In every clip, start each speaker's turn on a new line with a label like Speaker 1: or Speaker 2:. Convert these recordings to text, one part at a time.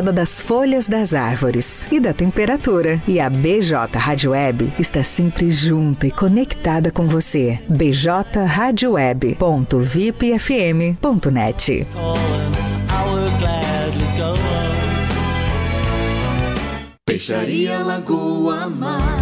Speaker 1: das folhas das árvores e da temperatura. E a BJ Rádio Web está sempre junta e conectada com você. bjradioweb.vipfm.net.
Speaker 2: Peixaria Lagoa Mar.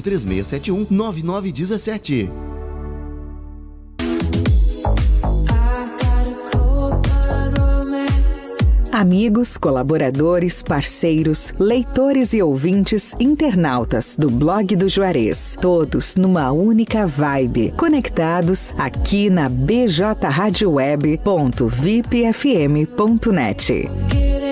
Speaker 2: 3671 9917.
Speaker 1: Amigos, colaboradores, parceiros, leitores e ouvintes, internautas do blog do Juarez, todos numa única vibe, conectados aqui na bjradioweb.vipfm.net.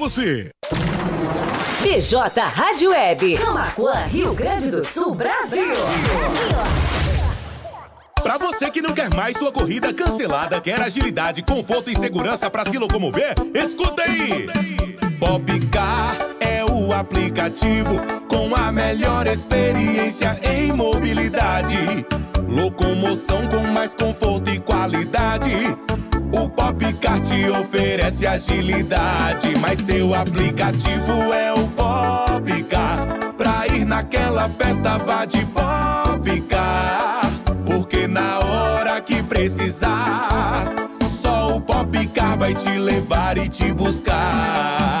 Speaker 3: você.
Speaker 4: BJ Rádio Web, Camacuã, Rio Grande do Sul, Brasil.
Speaker 5: Pra você que não quer mais sua corrida cancelada, quer agilidade, conforto e segurança para se locomover, escuta aí! Popcar é o aplicativo com a melhor experiência em mobilidade. Locomoção com mais conforto e qualidade. O Popcar te oferece agilidade, mas seu aplicativo é o Popcar. Pra ir naquela festa, vá de Popcar. Porque na hora que precisar, só o Popcar vai te levar e te buscar.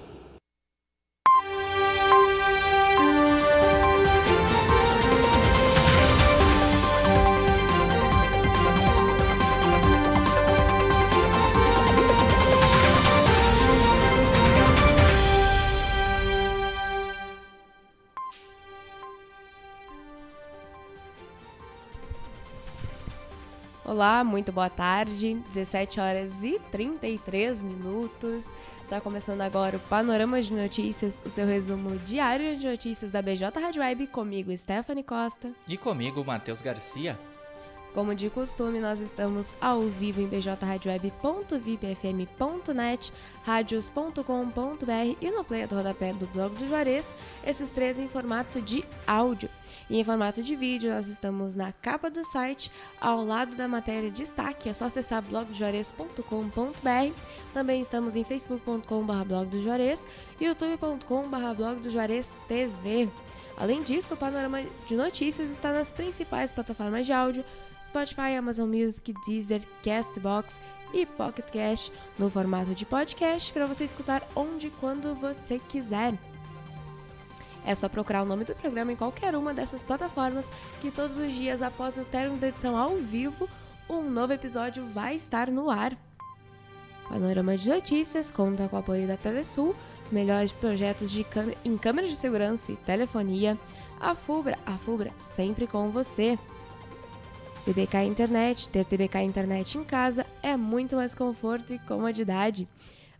Speaker 6: Olá, muito boa tarde. 17 horas e 33 minutos. Está começando agora o Panorama de Notícias, o seu resumo diário de notícias da BJ Rádio Web, comigo, Stephanie Costa.
Speaker 7: E comigo, Matheus Garcia.
Speaker 6: Como de costume, nós estamos ao vivo em bjradioweb.vipfm.net, radios.com.br e no player do rodapé do blog do Juarez, esses três em formato de áudio. E em formato de vídeo, nós estamos na capa do site, ao lado da matéria de destaque, é só acessar blogdojuarez.com.br. Também estamos em facebook.com.br blog do Juarez youtube.com.br blog do Juarez TV. Além disso, o panorama de notícias está nas principais plataformas de áudio, Spotify, Amazon Music, Deezer, Castbox e Pocket Cast no formato de podcast para você escutar onde e quando você quiser. É só procurar o nome do programa em qualquer uma dessas plataformas que todos os dias após o término da edição ao vivo, um novo episódio vai estar no ar. Panorama de Notícias conta com o apoio da Telesul, os melhores projetos em câmeras de segurança e telefonia. A Fubra, a Fubra sempre com você. TBK Internet, ter TBK Internet em casa é muito mais conforto e comodidade.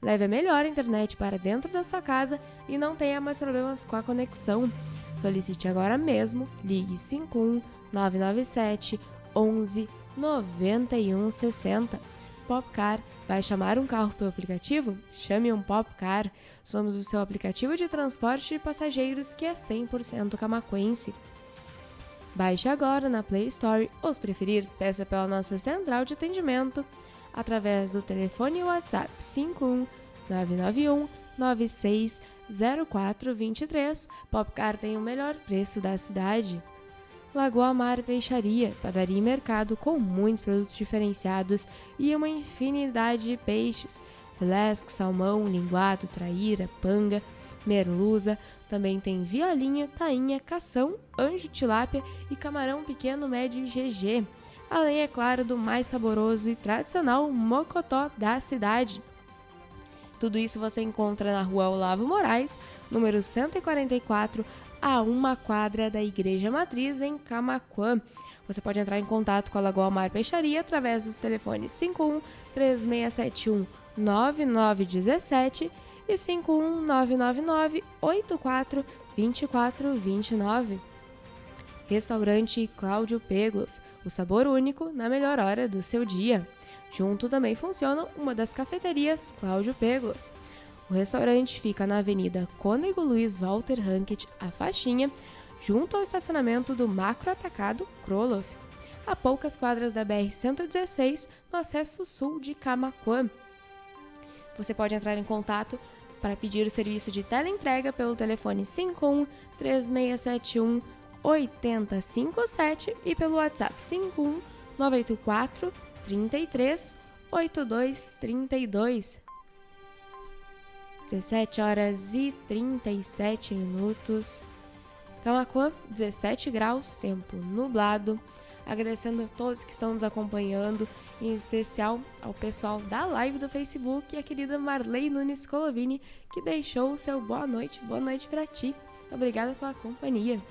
Speaker 6: Leve a melhor internet para dentro da sua casa e não tenha mais problemas com a conexão. Solicite agora mesmo, ligue 51 997 11 91 60. Popcar vai chamar um carro pelo aplicativo? Chame um Popcar. Somos o seu aplicativo de transporte de passageiros que é 100% camaquense. Baixe agora na Play Store ou, se preferir, peça pela nossa central de atendimento através do telefone WhatsApp 51 991 960423. Popcar tem o melhor preço da cidade. Lagoa Mar Peixaria, padaria e mercado com muitos produtos diferenciados e uma infinidade de peixes: filés, salmão, linguado, traíra, panga, merluza. Também tem violinha, tainha, cação, anjo tilápia e camarão pequeno, médio e GG. Além, é claro, do mais saboroso e tradicional mocotó da cidade. Tudo isso você encontra na rua Olavo Moraes, número 144, a uma quadra da Igreja Matriz em Camaquã. Você pode entrar em contato com a Lagoa Mar Peixaria através dos telefones 51 3671 9917 e 51 999 84 2429. Restaurante Cláudio Pegloff, o sabor único na melhor hora do seu dia. Junto também funciona uma das cafeterias Cláudio Pegloff. O restaurante fica na Avenida Cônego Luiz Walter Hankett, a Faixinha, junto ao estacionamento do Macro Atacado Kroloff, a poucas quadras da BR-116, no acesso sul de Camaquã. Você pode entrar em contato para pedir o serviço de teleentrega pelo telefone 51 3671 8057 e pelo WhatsApp 51 984 33 8232. 17 horas e 37 minutos. Camacuã, 17 graus, tempo nublado. Agradecendo a todos que estão nos acompanhando, em especial ao pessoal da live do Facebook e a querida Marley Nunes Colovini, que deixou o seu boa noite. Boa noite para ti. Obrigada pela companhia.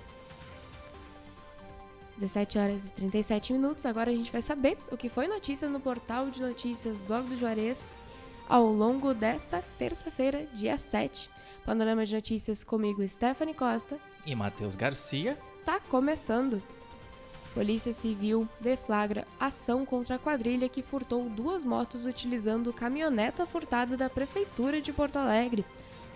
Speaker 6: 17 horas e 37 minutos. Agora a gente vai saber o que foi notícia no portal de notícias Blog do Juarez ao longo dessa terça-feira, dia 7. Panorama de notícias comigo, Stephanie Costa.
Speaker 7: E Matheus Garcia.
Speaker 6: Tá começando. Polícia Civil deflagra ação contra a quadrilha que furtou duas motos utilizando caminhoneta furtada da Prefeitura de Porto Alegre.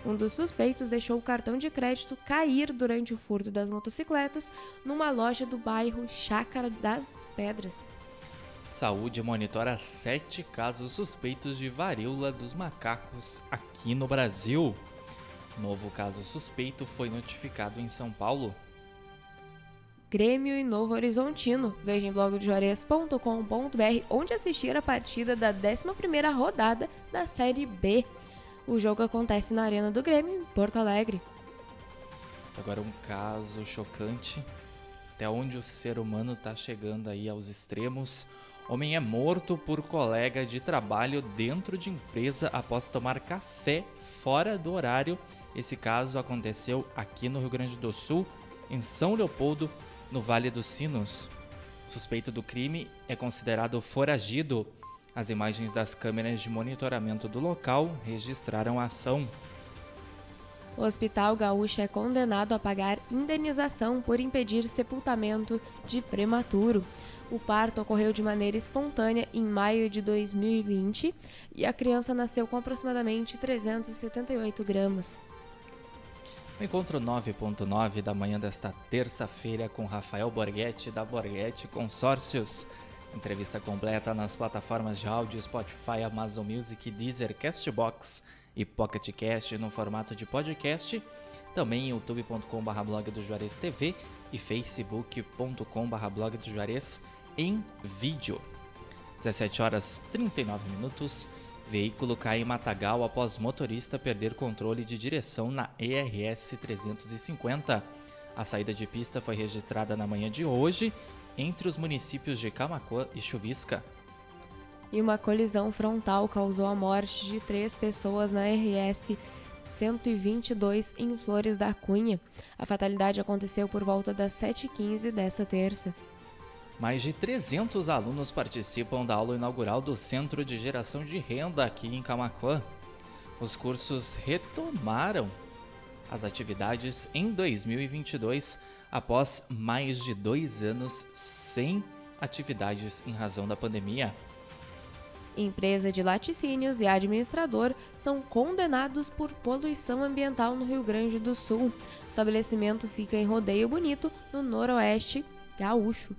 Speaker 6: Um dos suspeitos deixou o cartão de crédito cair durante o furto das motocicletas numa loja do bairro Chácara das Pedras.
Speaker 7: Saúde monitora sete casos suspeitos de varíola dos macacos aqui no Brasil. Novo caso suspeito foi notificado em São Paulo.
Speaker 6: Grêmio e Novo Horizontino. Veja em blogdojuarez.com.br onde assistir a partida da 11ª rodada da Série B. O jogo acontece na Arena do Grêmio, em Porto Alegre.
Speaker 7: Agora um caso chocante. Até onde o ser humano está chegando aí aos extremos. Homem é morto por colega de trabalho dentro de empresa após tomar café fora do horário. Esse caso aconteceu aqui no Rio Grande do Sul, em São Leopoldo, no Vale dos Sinos. Suspeito do crime é considerado foragido. As imagens das câmeras de monitoramento do local registraram a ação.
Speaker 6: O Hospital Gaúcho é condenado a pagar indenização por impedir sepultamento de prematuro. O parto ocorreu de maneira espontânea em maio de 2020 e a criança nasceu com aproximadamente 378 gramas.
Speaker 7: Encontro 9.9 da manhã desta terça-feira com Rafael Borghetti da Borghetti Consórcios. Entrevista completa nas plataformas de áudio Spotify, Amazon Music, Deezer, Castbox e Pocket Cast no formato de podcast. Também youtube.com.br blog do Juarez TV e facebook.com.br blog do Juarez em vídeo. 17 horas 39 minutos. Veículo cai em Matagal após motorista perder controle de direção na ERS 350. A saída de pista foi registrada na manhã de hoje entre os municípios de Camacuã e Chuvisca.
Speaker 6: E uma colisão frontal causou a morte de três pessoas na RS 122 em Flores da Cunha. A fatalidade aconteceu por volta das 7h15 dessa terça.
Speaker 7: Mais de 300 alunos participam da aula inaugural do Centro de Geração de Renda aqui em Camacuã. Os cursos retomaram as atividades em 2022, após mais de dois anos sem atividades em razão da pandemia.
Speaker 6: Empresa de laticínios e administrador são condenados por poluição ambiental no Rio Grande do Sul. O estabelecimento fica em Rodeio Bonito, no noroeste gaúcho.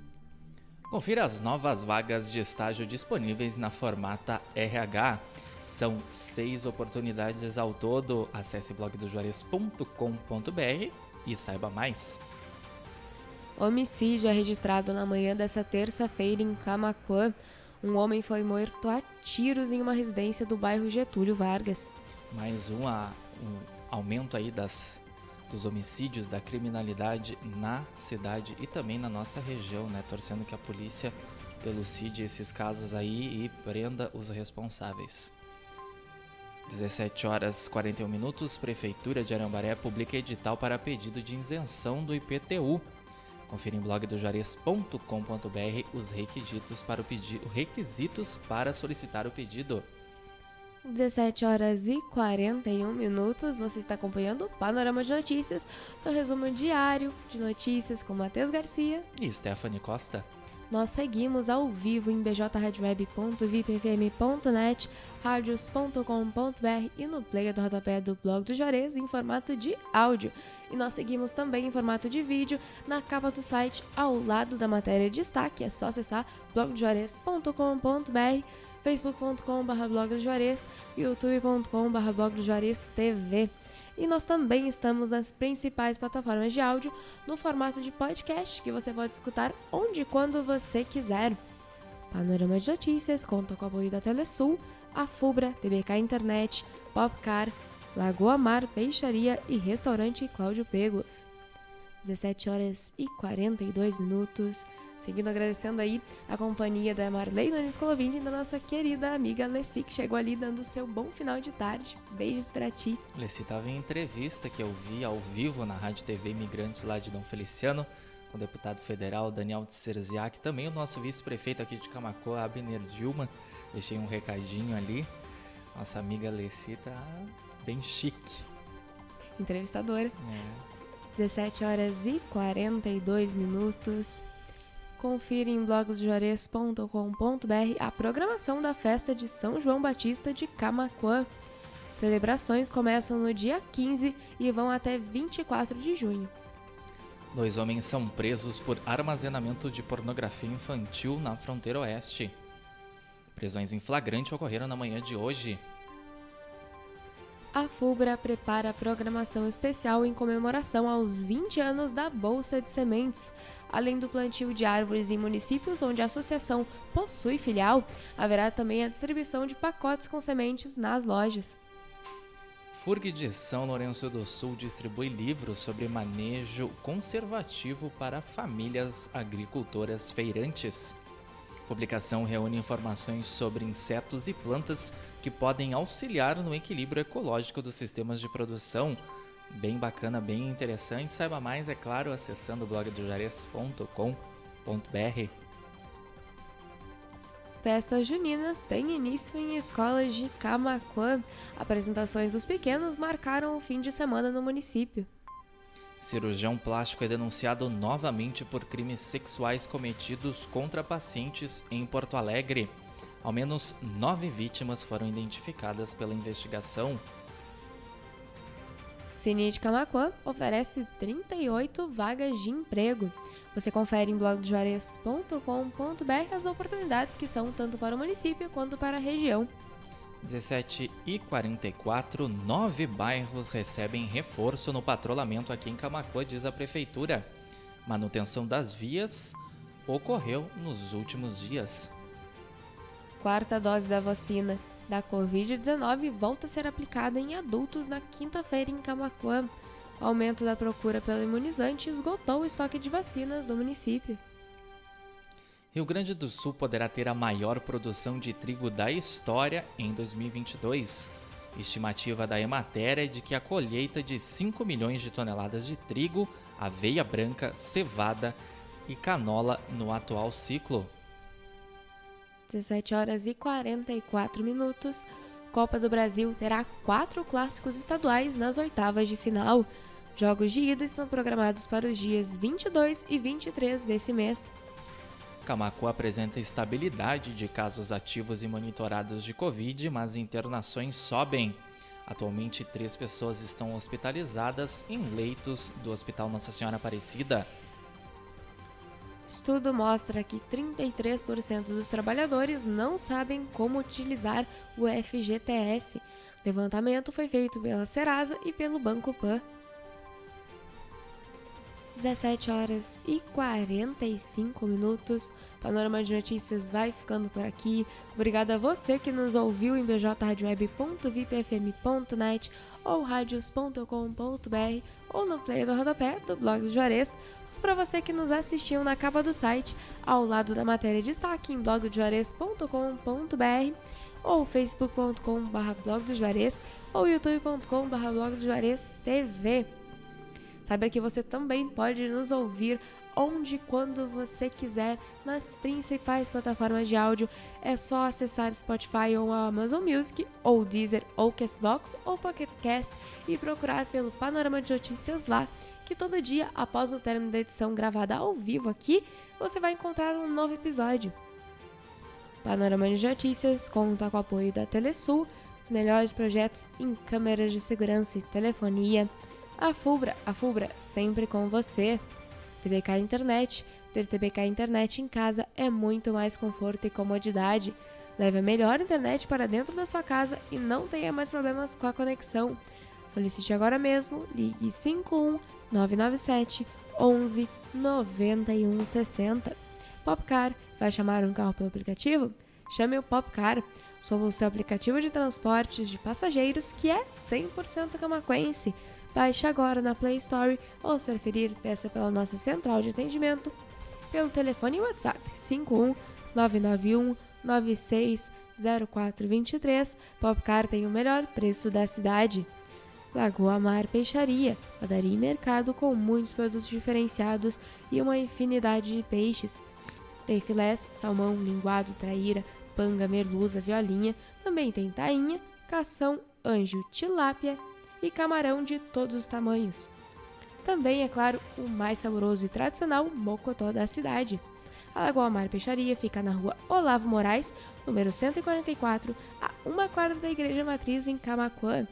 Speaker 7: Confira as novas vagas de estágio disponíveis na Formata RH. São seis oportunidades ao todo. Acesse blogdojuarez.com.br e saiba mais.
Speaker 6: Homicídio é registrado na manhã dessa terça-feira em Camacuã. Um homem foi morto a tiros em uma residência do bairro Getúlio Vargas.
Speaker 7: Mais um, um aumento aí das, dos homicídios, da criminalidade na cidade e também na nossa região, né? Torcendo que a polícia elucide esses casos aí e prenda os responsáveis. 17 horas 41 minutos, Prefeitura de Arambaré publica edital para pedido de isenção do IPTU. Confira em blogdojuarez.com.br os requisitos para o pedido, requisitos para solicitar o pedido.
Speaker 6: 17 horas e 41 minutos, você está acompanhando o Panorama de Notícias, seu resumo diário de notícias com Matheus Garcia
Speaker 7: e Stephanie Costa.
Speaker 6: Nós seguimos ao vivo em bjradioweb.vipfm.net, radios.com.br e no player do rodapé do blog do Juarez em formato de áudio. E nós seguimos também em formato de vídeo na capa do site ao lado da matéria de destaque. É só acessar blogdojuarez.com.br, facebook.com.br blog do youtube.com.br. E nós também estamos nas principais plataformas de áudio no formato de podcast, que você pode escutar onde e quando você quiser. Panorama de Notícias conta com o apoio da Telesul, a Fubra, TBK Internet, Popcar, Lagoa Mar, Peixaria e Restaurante Cláudio Pegloff. 17 horas e 42 minutos. Seguindo agradecendo aí a companhia da Marlene Niscolovini e da nossa querida amiga Leci, que chegou ali dando seu bom final de tarde. Beijos para ti.
Speaker 7: Leci estava em entrevista que eu vi ao vivo na Rádio TV Imigrantes lá de Dom Feliciano, com o deputado federal Daniel Tserziak, também o nosso vice-prefeito aqui de Camacoa, Abner Dilma. Deixei um recadinho ali. Nossa amiga Leci tá bem chique.
Speaker 6: Entrevistadora.
Speaker 7: É.
Speaker 6: 17 horas e 42 minutos. Confira em blogosjuarez.com.br a programação da festa de São João Batista de Camaquã. Celebrações começam no dia 15 e vão até 24 de junho.
Speaker 7: Dois homens são presos por armazenamento de pornografia infantil na fronteira oeste. Prisões em flagrante ocorreram na manhã de hoje.
Speaker 6: A FUBRA prepara programação especial em comemoração aos 20 anos da Bolsa de Sementes. Além do plantio de árvores em municípios onde a associação possui filial, haverá também a distribuição de pacotes com sementes nas lojas.
Speaker 7: FURG de São Lourenço do Sul distribui livros sobre manejo conservativo para famílias agricultoras feirantes. Publicação reúne informações sobre insetos e plantas que podem auxiliar no equilíbrio ecológico dos sistemas de produção. Bem bacana, bem interessante. Saiba mais, é claro, acessando o blog do jares.com.br.
Speaker 6: Festas juninas têm início em escolas de Camaquã. Apresentações dos pequenos marcaram o fim de semana no município.
Speaker 7: Cirurgião plástico é denunciado novamente por crimes sexuais cometidos contra pacientes em Porto Alegre. Ao menos nove vítimas foram identificadas pela investigação.
Speaker 6: Cine de Camacuã oferece 38 vagas de emprego. Você confere em blogdojuarez.com.br as oportunidades que são tanto para o município quanto para a região.
Speaker 7: 17 e 44, nove bairros recebem reforço no patrulhamento aqui em Camacuã, diz a prefeitura. Manutenção das vias ocorreu nos últimos dias
Speaker 6: quarta dose da vacina da Covid-19 volta a ser aplicada em adultos na quinta-feira em Camacuã. Aumento da procura pelo imunizante esgotou o estoque de vacinas do município.
Speaker 7: Rio Grande do Sul poderá ter a maior produção de trigo da história em 2022. Estimativa da Emater é de que a colheita de 5 milhões de toneladas de trigo, aveia branca, cevada e canola no atual ciclo
Speaker 6: 17 horas e 44 minutos. Copa do Brasil terá quatro clássicos estaduais nas oitavas de final. Jogos de ida estão programados para os dias 22 e 23 desse mês.
Speaker 7: Camacu apresenta estabilidade de casos ativos e monitorados de Covid, mas internações sobem. Atualmente, três pessoas estão hospitalizadas em leitos do Hospital Nossa Senhora Aparecida.
Speaker 6: Estudo mostra que 33% dos trabalhadores não sabem como utilizar o FGTS. Levantamento foi feito pela Serasa e pelo Banco Pan. 17 horas e 45 minutos. Panorama de Notícias vai ficando por aqui. Obrigada a você que nos ouviu em bjradioweb.vipfm.net ou radios.com.br ou no player do rodapé do blog do Juarez. Para você que nos assistiu na capa do site, ao lado da matéria de destaque em blogdojuarez.com.br ou facebook.com.br blog do Juarez ou youtube.com.br blog do Juarez TV. Saiba que você também pode nos ouvir onde e quando você quiser nas principais plataformas de áudio. É só acessar Spotify ou a Amazon Music, ou Deezer, ou Castbox, ou Pocket Cast e procurar pelo Panorama de Notícias lá, que todo dia, após o término da edição gravada ao vivo aqui, você vai encontrar um novo episódio. Panorama de Notícias conta com o apoio da Telesul, os melhores projetos em câmeras de segurança e telefonia, a Fubra, a Fubra, sempre com você. TBK Internet. Ter TBK Internet em casa é muito mais conforto e comodidade. Leve a melhor internet para dentro da sua casa e não tenha mais problemas com a conexão. Solicite agora mesmo, ligue 51 997 11 91 60. Popcar, vai chamar um carro pelo aplicativo? Chame o Popcar. Somos o seu aplicativo de transportes de passageiros que é 100% camaquense. Baixe agora na Play Store ou, se preferir, peça pela nossa central de atendimento pelo telefone WhatsApp 51 991 960423. Popcar tem o melhor preço da cidade. Lagoa Mar Peixaria, padaria e mercado com muitos produtos diferenciados e uma infinidade de peixes. Tem filés, salmão, linguado, traíra, panga, merluza, violinha. Também tem tainha, cação, anjo, tilápia e camarão de todos os tamanhos. Também, é claro, o mais saboroso e tradicional mocotó da cidade. A Lagoa Mar Peixaria fica na rua Olavo Moraes, número 144, a uma quadra da Igreja Matriz em Camacuã.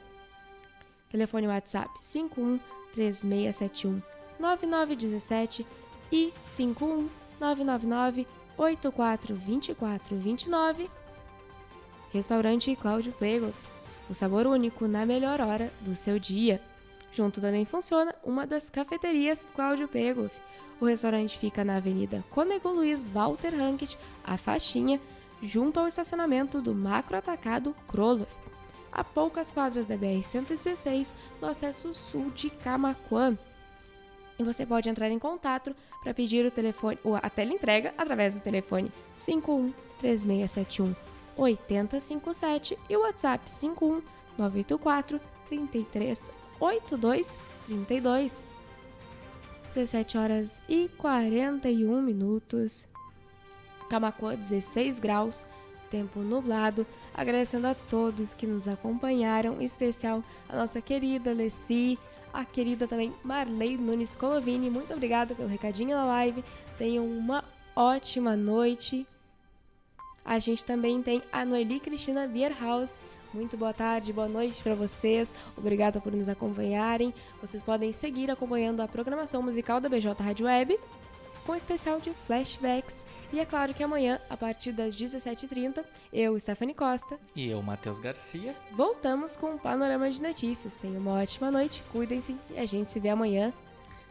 Speaker 6: Telefone WhatsApp 51 3671 9917 e 51 999 842429. Restaurante Cláudio Plegov o sabor único na melhor hora do seu dia. Junto também funciona uma das cafeterias Cláudio Pegloff. O restaurante fica na Avenida Conego Luiz Walter Hankett, a faixinha, junto ao estacionamento do Macro Atacado Kroloff, a poucas quadras da BR-116, no acesso sul de Camaquã. E você pode entrar em contato para pedir o telefone, ou a teleentrega através do telefone 51 3671 8057 e o WhatsApp 51 984 33 82 32. 17 horas e 41 minutos. Camacuã 16 graus, tempo nublado. Agradecendo a todos que nos acompanharam, em especial a nossa querida Leci, a querida também Marley Nunes Colovini. Muito obrigada pelo recadinho na live. Tenham uma ótima noite. A gente também tem a Noeli Cristina Bierhaus. Muito boa tarde, boa noite para vocês. Obrigada por nos acompanharem. Vocês podem seguir acompanhando a programação musical da BJ Rádio Web com especial de flashbacks. E é claro que amanhã, a partir das 17h30, eu, Stephanie Costa.
Speaker 7: E eu, Matheus Garcia.
Speaker 6: Voltamos com um panorama de notícias. Tenham uma ótima noite, cuidem-se e a gente se vê amanhã.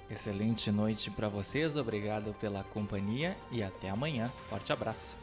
Speaker 7: Excelente noite para vocês, obrigado pela companhia e até amanhã. Forte abraço.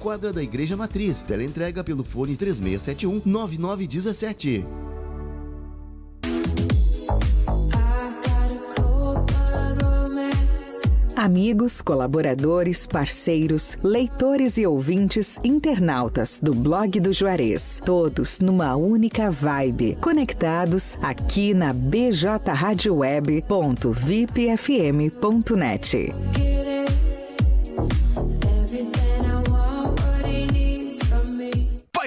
Speaker 2: quadra da Igreja Matriz. Teleentrega pelo fone 3671 9917.
Speaker 1: Amigos, colaboradores, parceiros, leitores e ouvintes, internautas do blog do Juarez, todos numa única vibe, conectados aqui na bjradioweb.vipfm.net.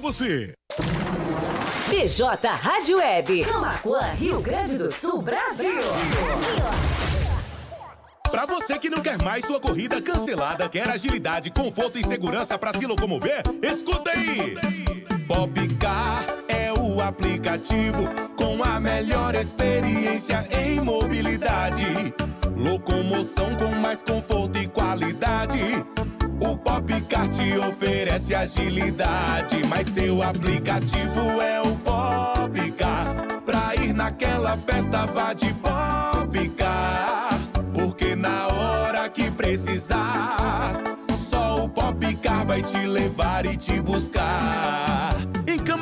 Speaker 3: você.
Speaker 4: PJ Rádio Web, Camacuã, Rio Grande do Sul, Brasil.
Speaker 5: Pra você que não quer mais sua corrida cancelada, quer agilidade, conforto e segurança para se locomover, escuta aí! Popcar é o aplicativo com a melhor experiência em mobilidade. Locomoção com mais conforto e qualidade. O Popcar te oferece agilidade, mas seu aplicativo é o Popcar. Pra ir naquela festa, vá de Popcar. Porque na hora que precisar, só o Popcar vai te levar e te buscar.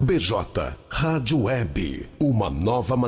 Speaker 8: BJ Rádio Web, uma nova maneira